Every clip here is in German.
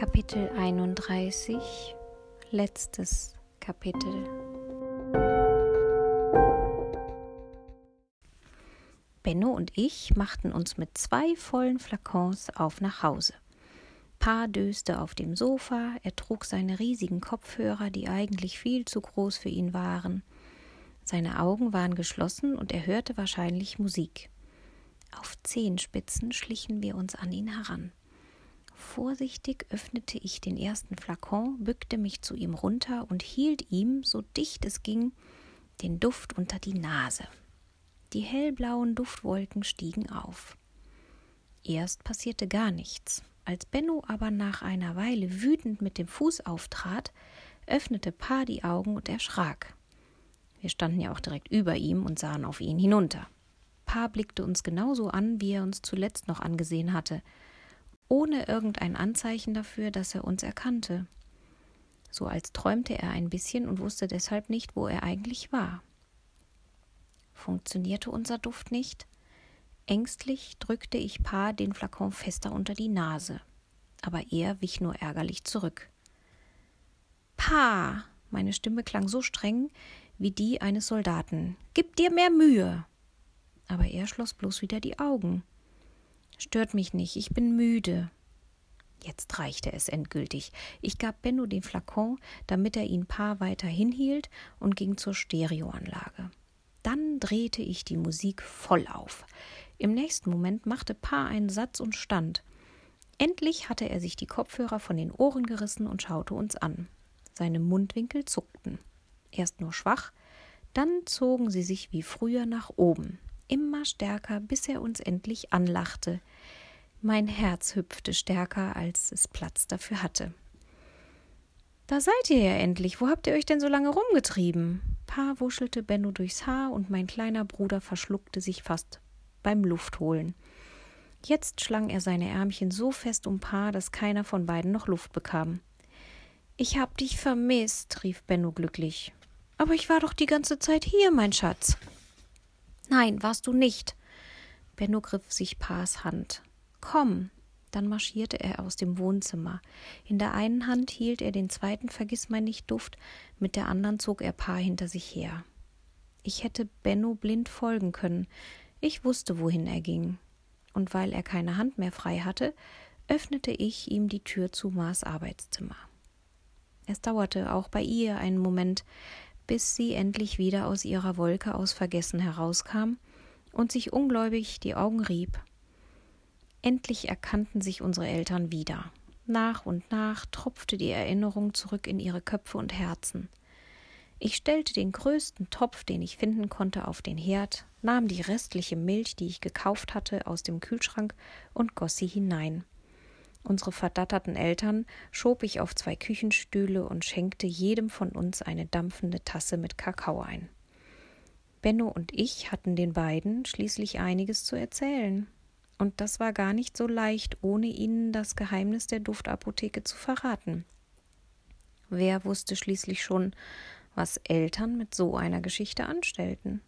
Kapitel 31 Letztes Kapitel Benno und ich machten uns mit zwei vollen Flakons auf nach Hause. Pa döste auf dem Sofa, er trug seine riesigen Kopfhörer, die eigentlich viel zu groß für ihn waren. Seine Augen waren geschlossen und er hörte wahrscheinlich Musik. Auf Zehenspitzen schlichen wir uns an ihn heran. Vorsichtig öffnete ich den ersten Flakon, bückte mich zu ihm runter und hielt ihm, so dicht es ging, den Duft unter die Nase. Die hellblauen Duftwolken stiegen auf. Erst passierte gar nichts. Als Benno aber nach einer Weile wütend mit dem Fuß auftrat, öffnete Pa die Augen und erschrak. Wir standen ja auch direkt über ihm und sahen auf ihn hinunter. Pa blickte uns genauso an, wie er uns zuletzt noch angesehen hatte – ohne irgendein Anzeichen dafür, dass er uns erkannte. So als träumte er ein bisschen und wusste deshalb nicht, wo er eigentlich war. Funktionierte unser Duft nicht? Ängstlich drückte ich Pa den Flakon fester unter die Nase, aber er wich nur ärgerlich zurück. Pa! Meine Stimme klang so streng wie die eines Soldaten. Gib dir mehr Mühe! Aber er schloss bloß wieder die Augen. Stört mich nicht, ich bin müde. Jetzt reichte es endgültig. Ich gab Benno den Flakon, damit er ihn paar weiter hinhielt und ging zur Stereoanlage. Dann drehte ich die Musik voll auf. Im nächsten Moment machte Pa einen Satz und stand. Endlich hatte er sich die Kopfhörer von den Ohren gerissen und schaute uns an. Seine Mundwinkel zuckten. Erst nur schwach, dann zogen sie sich wie früher nach oben immer stärker, bis er uns endlich anlachte. Mein Herz hüpfte stärker, als es Platz dafür hatte. Da seid ihr ja endlich. Wo habt ihr euch denn so lange rumgetrieben? Pa wuschelte Benno durchs Haar und mein kleiner Bruder verschluckte sich fast beim Luftholen. Jetzt schlang er seine Ärmchen so fest um Pa, dass keiner von beiden noch Luft bekam. Ich hab dich vermisst, rief Benno glücklich. Aber ich war doch die ganze Zeit hier, mein Schatz. Nein, warst du nicht. Benno griff sich Pa's Hand. Komm. Dann marschierte er aus dem Wohnzimmer. In der einen Hand hielt er den zweiten Vergissmeinnicht-Duft, mit der anderen zog er Pa hinter sich her. Ich hätte Benno blind folgen können. Ich wusste, wohin er ging. Und weil er keine Hand mehr frei hatte, öffnete ich ihm die Tür zu Mars Arbeitszimmer. Es dauerte auch bei ihr einen Moment, bis sie endlich wieder aus ihrer Wolke aus Vergessen herauskam und sich ungläubig die Augen rieb. Endlich erkannten sich unsere Eltern wieder. Nach und nach tropfte die Erinnerung zurück in ihre Köpfe und Herzen. Ich stellte den größten Topf, den ich finden konnte, auf den Herd, nahm die restliche Milch, die ich gekauft hatte, aus dem Kühlschrank und goss sie hinein. Unsere verdatterten Eltern schob ich auf zwei Küchenstühle und schenkte jedem von uns eine dampfende Tasse mit Kakao ein. Benno und ich hatten den beiden schließlich einiges zu erzählen. Und das war gar nicht so leicht, ohne ihnen das Geheimnis der Duftapotheke zu verraten. Wer wusste schließlich schon, was Eltern mit so einer Geschichte anstellten?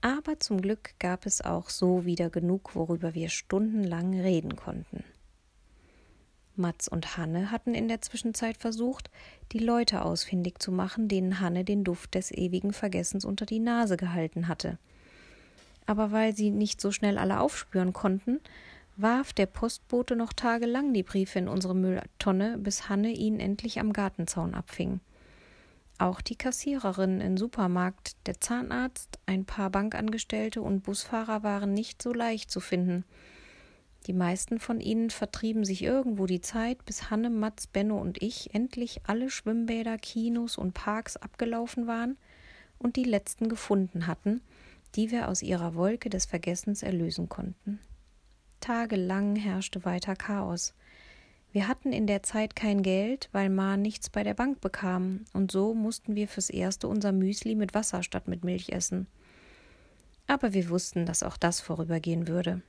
Aber zum Glück gab es auch so wieder genug, worüber wir stundenlang reden konnten. Mats und Hanne hatten in der Zwischenzeit versucht, die Leute ausfindig zu machen, denen Hanne den Duft des ewigen Vergessens unter die Nase gehalten hatte. Aber weil sie nicht so schnell alle aufspüren konnten, warf der Postbote noch tagelang die Briefe in unsere Mülltonne, bis Hanne ihn endlich am Gartenzaun abfing. Auch die Kassiererin im Supermarkt, der Zahnarzt, ein paar Bankangestellte und Busfahrer waren nicht so leicht zu finden – die meisten von ihnen vertrieben sich irgendwo die Zeit, bis Hanne, Mats, Benno und ich endlich alle Schwimmbäder, Kinos und Parks abgelaufen waren und die letzten gefunden hatten, die wir aus ihrer Wolke des Vergessens erlösen konnten. Tagelang herrschte weiter Chaos. Wir hatten in der Zeit kein Geld, weil Ma nichts bei der Bank bekam, und so mussten wir fürs Erste unser Müsli mit Wasser statt mit Milch essen. Aber wir wussten, dass auch das vorübergehen würde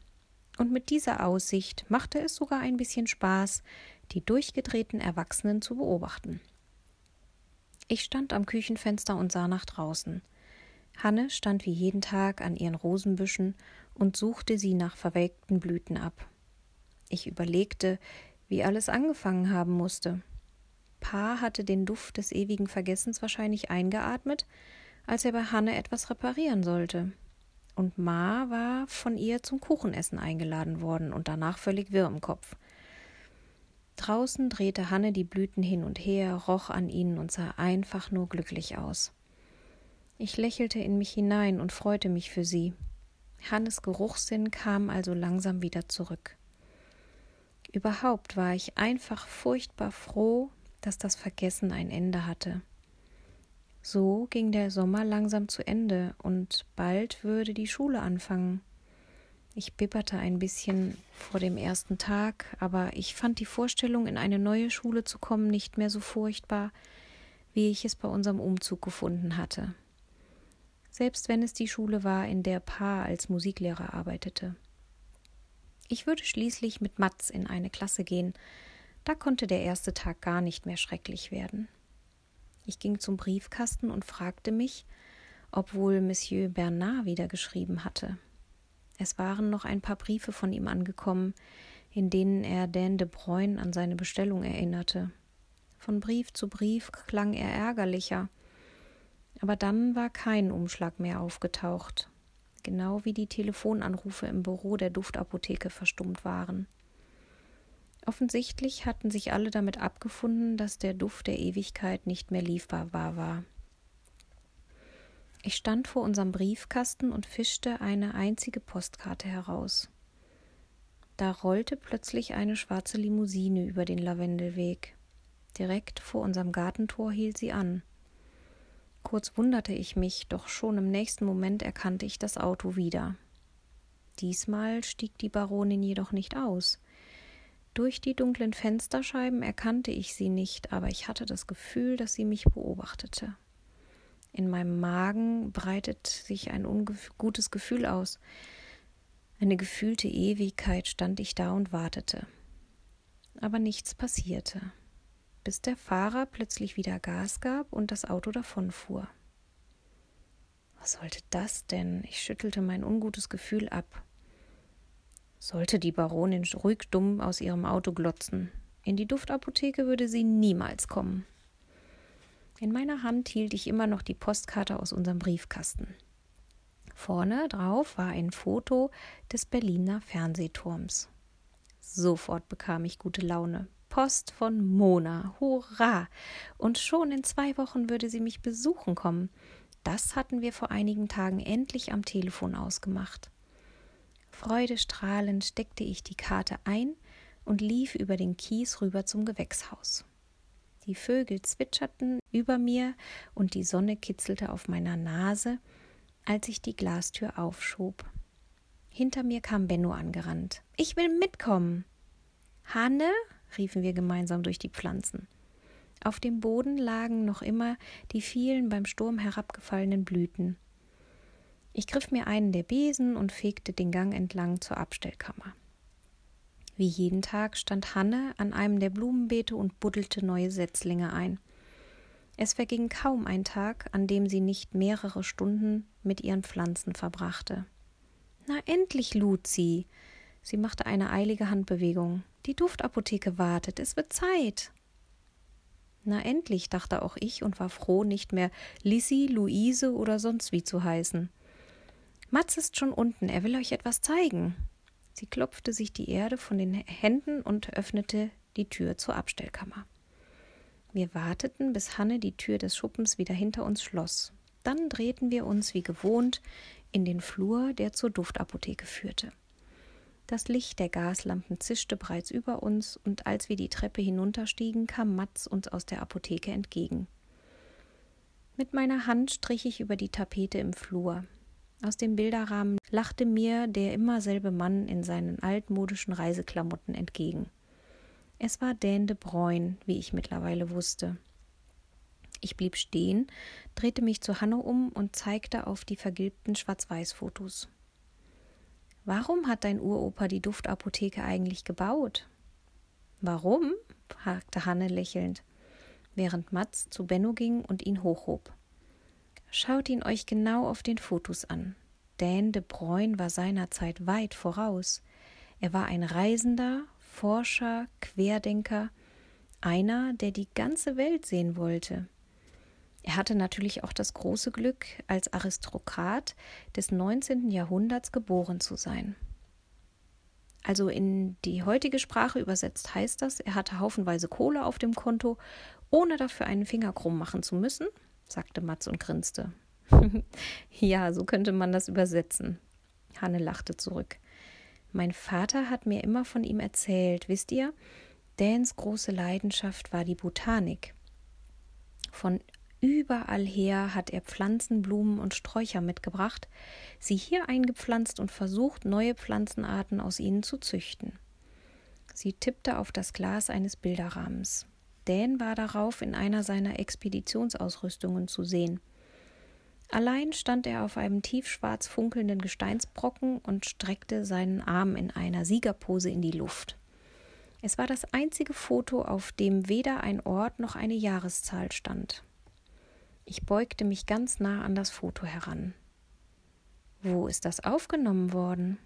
und mit dieser Aussicht machte es sogar ein bisschen Spaß, die durchgedrehten Erwachsenen zu beobachten. Ich stand am Küchenfenster und sah nach draußen. Hanne stand wie jeden Tag an ihren Rosenbüschen und suchte sie nach verwelkten Blüten ab. Ich überlegte, wie alles angefangen haben musste. Pa hatte den Duft des ewigen Vergessens wahrscheinlich eingeatmet, als er bei Hanne etwas reparieren sollte. Und Ma war von ihr zum Kuchenessen eingeladen worden und danach völlig wirr im Kopf. Draußen drehte Hanne die Blüten hin und her, roch an ihnen und sah einfach nur glücklich aus. Ich lächelte in mich hinein und freute mich für sie. Hannes Geruchssinn kam also langsam wieder zurück. Überhaupt war ich einfach furchtbar froh, dass das Vergessen ein Ende hatte. So ging der Sommer langsam zu Ende und bald würde die Schule anfangen. Ich bibberte ein bisschen vor dem ersten Tag, aber ich fand die Vorstellung, in eine neue Schule zu kommen, nicht mehr so furchtbar, wie ich es bei unserem Umzug gefunden hatte. Selbst wenn es die Schule war, in der Pa als Musiklehrer arbeitete. Ich würde schließlich mit Matz in eine Klasse gehen, da konnte der erste Tag gar nicht mehr schrecklich werden. Ich ging zum Briefkasten und fragte mich, ob wohl Monsieur Bernard wieder geschrieben hatte. Es waren noch ein paar Briefe von ihm angekommen, in denen er Dan de Bruyne an seine Bestellung erinnerte. Von Brief zu Brief klang er ärgerlicher. Aber dann war kein Umschlag mehr aufgetaucht, genau wie die Telefonanrufe im Büro der Duftapotheke verstummt waren. Offensichtlich hatten sich alle damit abgefunden, dass der Duft der Ewigkeit nicht mehr liefbar war. Ich stand vor unserem Briefkasten und fischte eine einzige Postkarte heraus. Da rollte plötzlich eine schwarze Limousine über den Lavendelweg. Direkt vor unserem Gartentor hielt sie an. Kurz wunderte ich mich, doch schon im nächsten Moment erkannte ich das Auto wieder. Diesmal stieg die Baronin jedoch nicht aus. Durch die dunklen Fensterscheiben erkannte ich sie nicht, aber ich hatte das Gefühl, dass sie mich beobachtete. In meinem Magen breitet sich ein ungutes Gefühl aus. Eine gefühlte Ewigkeit stand ich da und wartete. Aber nichts passierte, bis der Fahrer plötzlich wieder Gas gab und das Auto davonfuhr. Was sollte das denn? Ich schüttelte mein ungutes Gefühl ab. Sollte die Baronin ruhig dumm aus ihrem Auto glotzen. In die Duftapotheke würde sie niemals kommen. In meiner Hand hielt ich immer noch die Postkarte aus unserem Briefkasten. Vorne drauf war ein Foto des Berliner Fernsehturms. Sofort bekam ich gute Laune. Post von Mona. Hurra! Und schon in zwei Wochen würde sie mich besuchen kommen. Das hatten wir vor einigen Tagen endlich am Telefon ausgemacht. Freudestrahlend steckte ich die Karte ein und lief über den Kies rüber zum Gewächshaus. Die Vögel zwitscherten über mir und die Sonne kitzelte auf meiner Nase, als ich die Glastür aufschob. Hinter mir kam Benno angerannt. Ich will mitkommen. Hanne, riefen wir gemeinsam durch die Pflanzen. Auf dem Boden lagen noch immer die vielen beim Sturm herabgefallenen Blüten. Ich griff mir einen der Besen und fegte den Gang entlang zur Abstellkammer. Wie jeden Tag stand Hanne an einem der Blumenbeete und buddelte neue Setzlinge ein. Es verging kaum ein Tag, an dem sie nicht mehrere Stunden mit ihren Pflanzen verbrachte. Na endlich, Luzi! Sie machte eine eilige Handbewegung. Die Duftapotheke wartet, es wird Zeit. Na endlich, dachte auch ich und war froh, nicht mehr Lissy, Luise oder sonst wie zu heißen. Matz ist schon unten, er will euch etwas zeigen. Sie klopfte sich die Erde von den Händen und öffnete die Tür zur Abstellkammer. Wir warteten, bis Hanne die Tür des Schuppens wieder hinter uns schloss. Dann drehten wir uns wie gewohnt in den Flur, der zur Duftapotheke führte. Das Licht der Gaslampen zischte bereits über uns, und als wir die Treppe hinunterstiegen, kam Matz uns aus der Apotheke entgegen. Mit meiner Hand strich ich über die Tapete im Flur. Aus dem Bilderrahmen lachte mir der immer selbe Mann in seinen altmodischen Reiseklamotten entgegen. Es war Dan de Bruyne, wie ich mittlerweile wusste. Ich blieb stehen, drehte mich zu Hanne um und zeigte auf die vergilbten Schwarz-Weiß-Fotos. Warum hat dein Uropa die Duftapotheke eigentlich gebaut? Warum? fragte Hanne lächelnd, während Matz zu Benno ging und ihn hochhob. Schaut ihn euch genau auf den Fotos an. Dan de Bruyne war seinerzeit weit voraus. Er war ein Reisender, Forscher, Querdenker, einer, der die ganze Welt sehen wollte. Er hatte natürlich auch das große Glück, als Aristokrat des 19. Jahrhunderts geboren zu sein. Also in die heutige Sprache übersetzt heißt das, er hatte haufenweise Kohle auf dem Konto, ohne dafür einen Finger krumm machen zu müssen, sagte Matz und grinste. ja, so könnte man das übersetzen. Hanne lachte zurück. Mein Vater hat mir immer von ihm erzählt, wisst ihr? Dans große Leidenschaft war die Botanik. Von überall her hat er Pflanzen, Blumen und Sträucher mitgebracht, sie hier eingepflanzt und versucht, neue Pflanzenarten aus ihnen zu züchten. Sie tippte auf das Glas eines Bilderrahmens. Dan war darauf in einer seiner Expeditionsausrüstungen zu sehen. Allein stand er auf einem tiefschwarz funkelnden Gesteinsbrocken und streckte seinen Arm in einer Siegerpose in die Luft. Es war das einzige Foto, auf dem weder ein Ort noch eine Jahreszahl stand. Ich beugte mich ganz nah an das Foto heran. Wo ist das aufgenommen worden?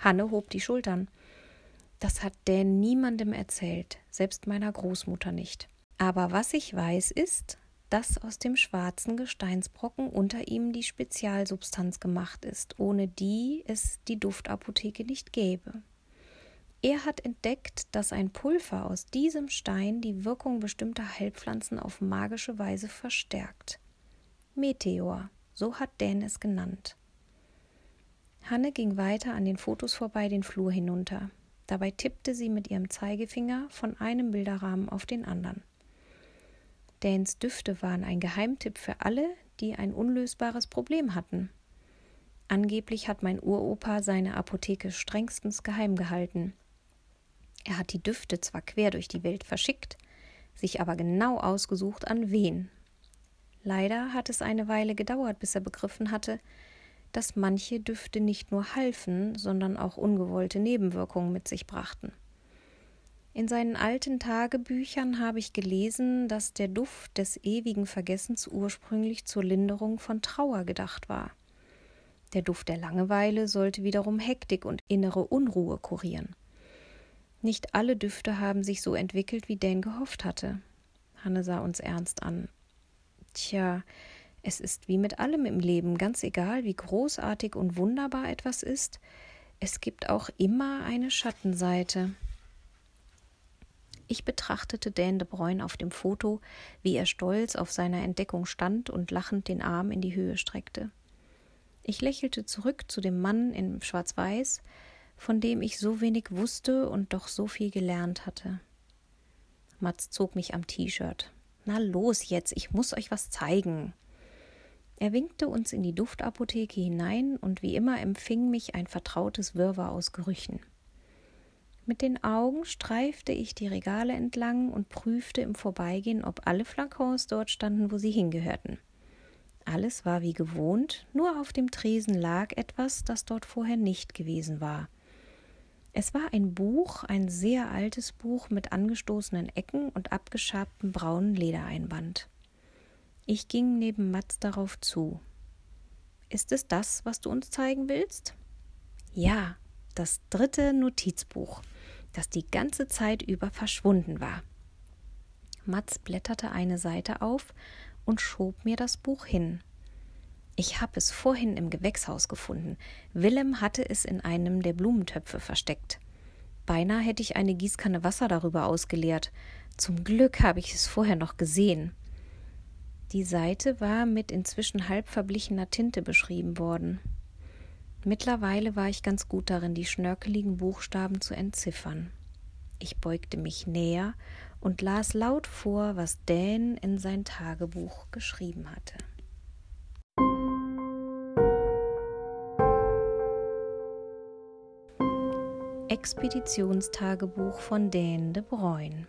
Hanne hob die Schultern. Das hat Dan niemandem erzählt, selbst meiner Großmutter nicht. Aber was ich weiß ist, dass aus dem schwarzen Gesteinsbrocken unter ihm die Spezialsubstanz gemacht ist, ohne die es die Duftapotheke nicht gäbe. Er hat entdeckt, dass ein Pulver aus diesem Stein die Wirkung bestimmter Heilpflanzen auf magische Weise verstärkt. Meteor, so hat Dan es genannt. Hanne ging weiter an den Fotos vorbei den Flur hinunter. Dabei tippte sie mit ihrem Zeigefinger von einem Bilderrahmen auf den anderen. Dans Düfte waren ein Geheimtipp für alle, die ein unlösbares Problem hatten. Angeblich hat mein Uropa seine Apotheke strengstens geheim gehalten. Er hat die Düfte zwar quer durch die Welt verschickt, sich aber genau ausgesucht, an wen. Leider hat es eine Weile gedauert, bis er begriffen hatte, dass manche Düfte nicht nur halfen, sondern auch ungewollte Nebenwirkungen mit sich brachten. In seinen alten Tagebüchern habe ich gelesen, dass der Duft des ewigen Vergessens ursprünglich zur Linderung von Trauer gedacht war. Der Duft der Langeweile sollte wiederum Hektik und innere Unruhe kurieren. Nicht alle Düfte haben sich so entwickelt, wie Dan gehofft hatte. Hanne sah uns ernst an. Tja, es ist wie mit allem im Leben, ganz egal, wie großartig und wunderbar etwas ist, es gibt auch immer eine Schattenseite. Ich betrachtete Dan de Bruyne auf dem Foto, wie er stolz auf seiner Entdeckung stand und lachend den Arm in die Höhe streckte. Ich lächelte zurück zu dem Mann in Schwarz-Weiß, von dem ich so wenig wusste und doch so viel gelernt hatte. Mats zog mich am T-Shirt. Na los jetzt, ich muss euch was zeigen. Er winkte uns in die Duftapotheke hinein und wie immer empfing mich ein vertrautes Wirrwarr aus Gerüchen. Mit den Augen streifte ich die Regale entlang und prüfte im Vorbeigehen, ob alle Flakons dort standen, wo sie hingehörten. Alles war wie gewohnt, nur auf dem Tresen lag etwas, das dort vorher nicht gewesen war. Es war ein Buch, ein sehr altes Buch mit angestoßenen Ecken und abgeschabtem braunen Ledereinband. Ich ging neben Mats darauf zu. Ist es das, was du uns zeigen willst? Ja, das dritte Notizbuch das die ganze Zeit über verschwunden war. Mats blätterte eine Seite auf und schob mir das Buch hin. Ich habe es vorhin im Gewächshaus gefunden. Willem hatte es in einem der Blumentöpfe versteckt. Beinahe hätte ich eine Gießkanne Wasser darüber ausgeleert. Zum Glück habe ich es vorher noch gesehen. Die Seite war mit inzwischen halb verblichener Tinte beschrieben worden. Mittlerweile war ich ganz gut darin, die schnörkeligen Buchstaben zu entziffern. Ich beugte mich näher und las laut vor, was Dan in sein Tagebuch geschrieben hatte. Expeditionstagebuch von Dan de Bruyne.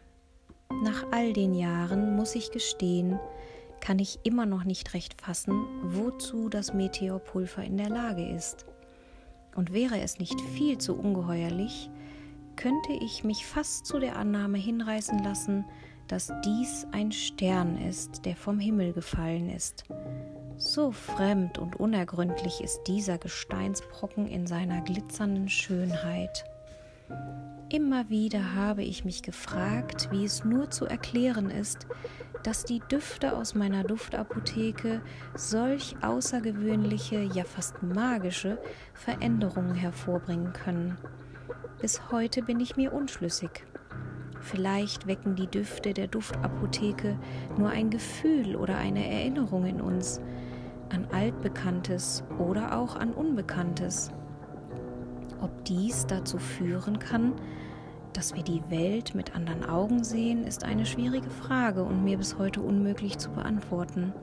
Nach all den Jahren muss ich gestehen, kann ich immer noch nicht recht fassen, wozu das Meteorpulver in der Lage ist. Und wäre es nicht viel zu ungeheuerlich, könnte ich mich fast zu der Annahme hinreißen lassen, dass dies ein Stern ist, der vom Himmel gefallen ist. So fremd und unergründlich ist dieser Gesteinsbrocken in seiner glitzernden Schönheit. Immer wieder habe ich mich gefragt, wie es nur zu erklären ist, dass die Düfte aus meiner Duftapotheke solch außergewöhnliche, ja fast magische Veränderungen hervorbringen können. Bis heute bin ich mir unschlüssig. Vielleicht wecken die Düfte der Duftapotheke nur ein Gefühl oder eine Erinnerung in uns an Altbekanntes oder auch an Unbekanntes. Ob dies dazu führen kann, dass wir die Welt mit anderen Augen sehen, ist eine schwierige Frage und mir bis heute unmöglich zu beantworten.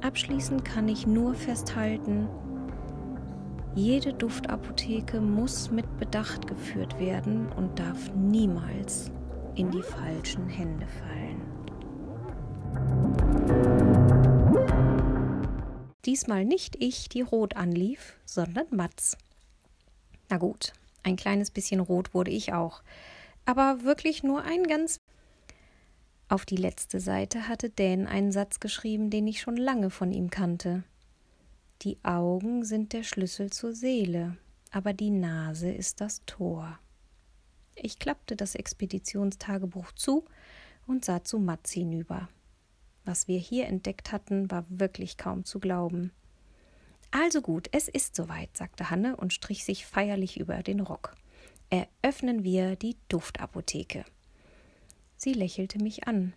Abschließend kann ich nur festhalten, jede Duftapotheke muss mit Bedacht geführt werden und darf niemals in die falschen Hände fallen. Diesmal nicht ich, die rot anlief, sondern Matz. Na gut, ein kleines bisschen rot wurde ich auch, aber wirklich nur ein ganz. Auf die letzte Seite hatte Dan einen Satz geschrieben, den ich schon lange von ihm kannte. Die Augen sind der Schlüssel zur Seele, aber die Nase ist das Tor. Ich klappte das Expeditionstagebuch zu und sah zu Matz hinüber. Was wir hier entdeckt hatten, war wirklich kaum zu glauben. Also gut, es ist soweit, sagte Hanne und strich sich feierlich über den Rock. Eröffnen wir die Duftapotheke. Sie lächelte mich an.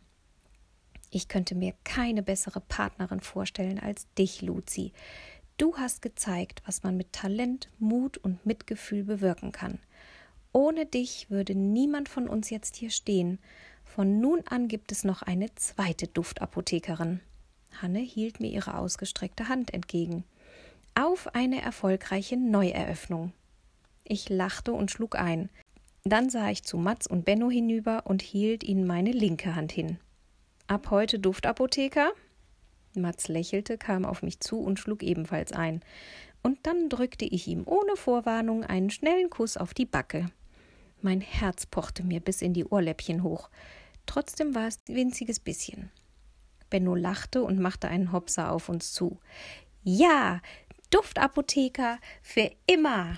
Ich könnte mir keine bessere Partnerin vorstellen als dich, Luzi. Du hast gezeigt, was man mit Talent, Mut und Mitgefühl bewirken kann. Ohne dich würde niemand von uns jetzt hier stehen. Von nun an gibt es noch eine zweite Duftapothekerin. Hanne hielt mir ihre ausgestreckte Hand entgegen auf eine erfolgreiche Neueröffnung. Ich lachte und schlug ein. Dann sah ich zu Mats und Benno hinüber und hielt ihnen meine linke Hand hin. Ab heute Duftapotheker? Mats lächelte, kam auf mich zu und schlug ebenfalls ein. Und dann drückte ich ihm ohne Vorwarnung einen schnellen Kuss auf die Backe. Mein Herz pochte mir bis in die Ohrläppchen hoch. Trotzdem war es ein winziges bisschen. Benno lachte und machte einen Hopser auf uns zu. Ja, Duftapotheker für immer.